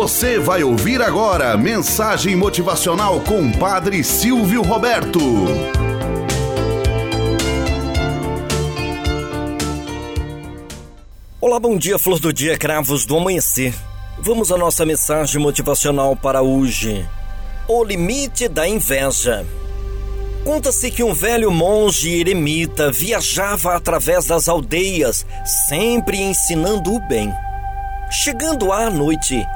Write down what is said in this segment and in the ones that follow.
Você vai ouvir agora mensagem motivacional com Padre Silvio Roberto. Olá, bom dia, flor do dia, cravos do amanhecer. Vamos à nossa mensagem motivacional para hoje. O limite da inveja. Conta-se que um velho monge eremita viajava através das aldeias, sempre ensinando o bem. Chegando à noite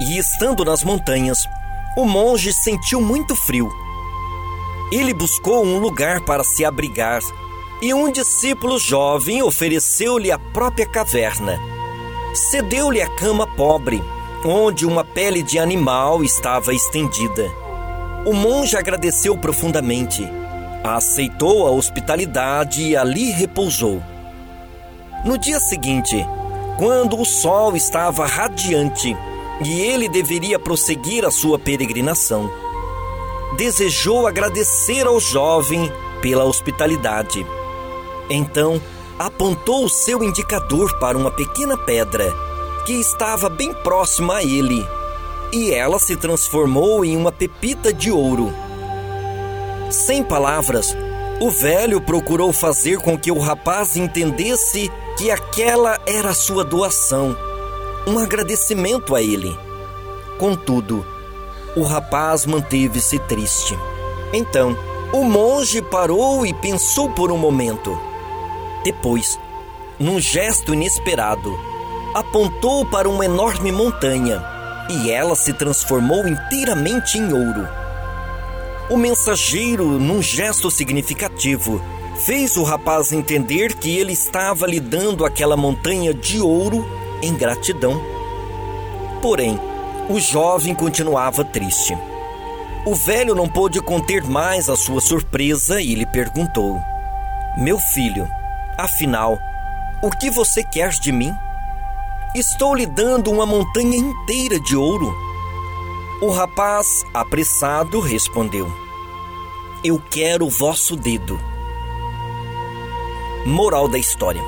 e estando nas montanhas, o monge sentiu muito frio. Ele buscou um lugar para se abrigar e um discípulo jovem ofereceu-lhe a própria caverna. Cedeu-lhe a cama pobre, onde uma pele de animal estava estendida. O monge agradeceu profundamente, aceitou a hospitalidade e ali repousou. No dia seguinte, quando o sol estava radiante e ele deveria prosseguir a sua peregrinação, desejou agradecer ao jovem pela hospitalidade. Então, apontou o seu indicador para uma pequena pedra que estava bem próxima a ele, e ela se transformou em uma pepita de ouro. Sem palavras, o velho procurou fazer com que o rapaz entendesse que aquela era a sua doação, um agradecimento a ele. Contudo, o rapaz manteve-se triste. Então, o monge parou e pensou por um momento. Depois, num gesto inesperado, apontou para uma enorme montanha e ela se transformou inteiramente em ouro. O mensageiro, num gesto significativo, fez o rapaz entender que ele estava lhe dando aquela montanha de ouro em gratidão. Porém, o jovem continuava triste. O velho não pôde conter mais a sua surpresa e lhe perguntou: Meu filho, Afinal, o que você quer de mim? Estou lhe dando uma montanha inteira de ouro. O rapaz, apressado, respondeu: Eu quero o vosso dedo. Moral da história: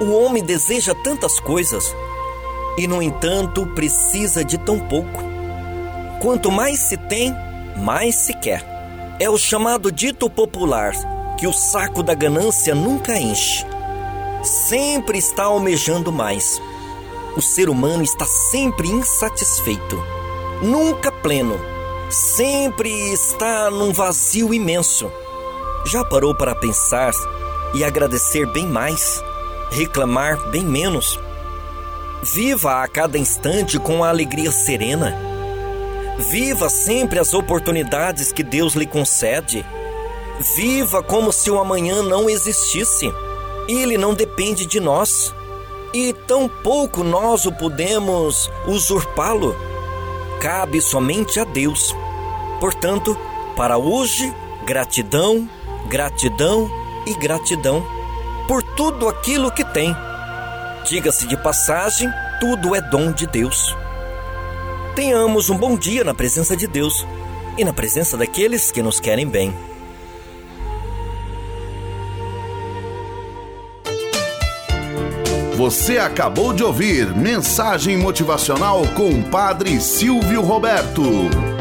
O homem deseja tantas coisas e, no entanto, precisa de tão pouco. Quanto mais se tem, mais se quer. É o chamado dito popular que o saco da ganância nunca enche. Sempre está almejando mais. O ser humano está sempre insatisfeito, nunca pleno. Sempre está num vazio imenso. Já parou para pensar e agradecer bem mais, reclamar bem menos? Viva a cada instante com a alegria serena. Viva sempre as oportunidades que Deus lhe concede Viva como se o amanhã não existisse. Ele não depende de nós. E tão pouco nós o podemos usurpá-lo. Cabe somente a Deus. Portanto, para hoje, gratidão, gratidão e gratidão por tudo aquilo que tem. Diga-se de passagem, tudo é dom de Deus. Tenhamos um bom dia na presença de Deus e na presença daqueles que nos querem bem. Você acabou de ouvir Mensagem Motivacional com Padre Silvio Roberto.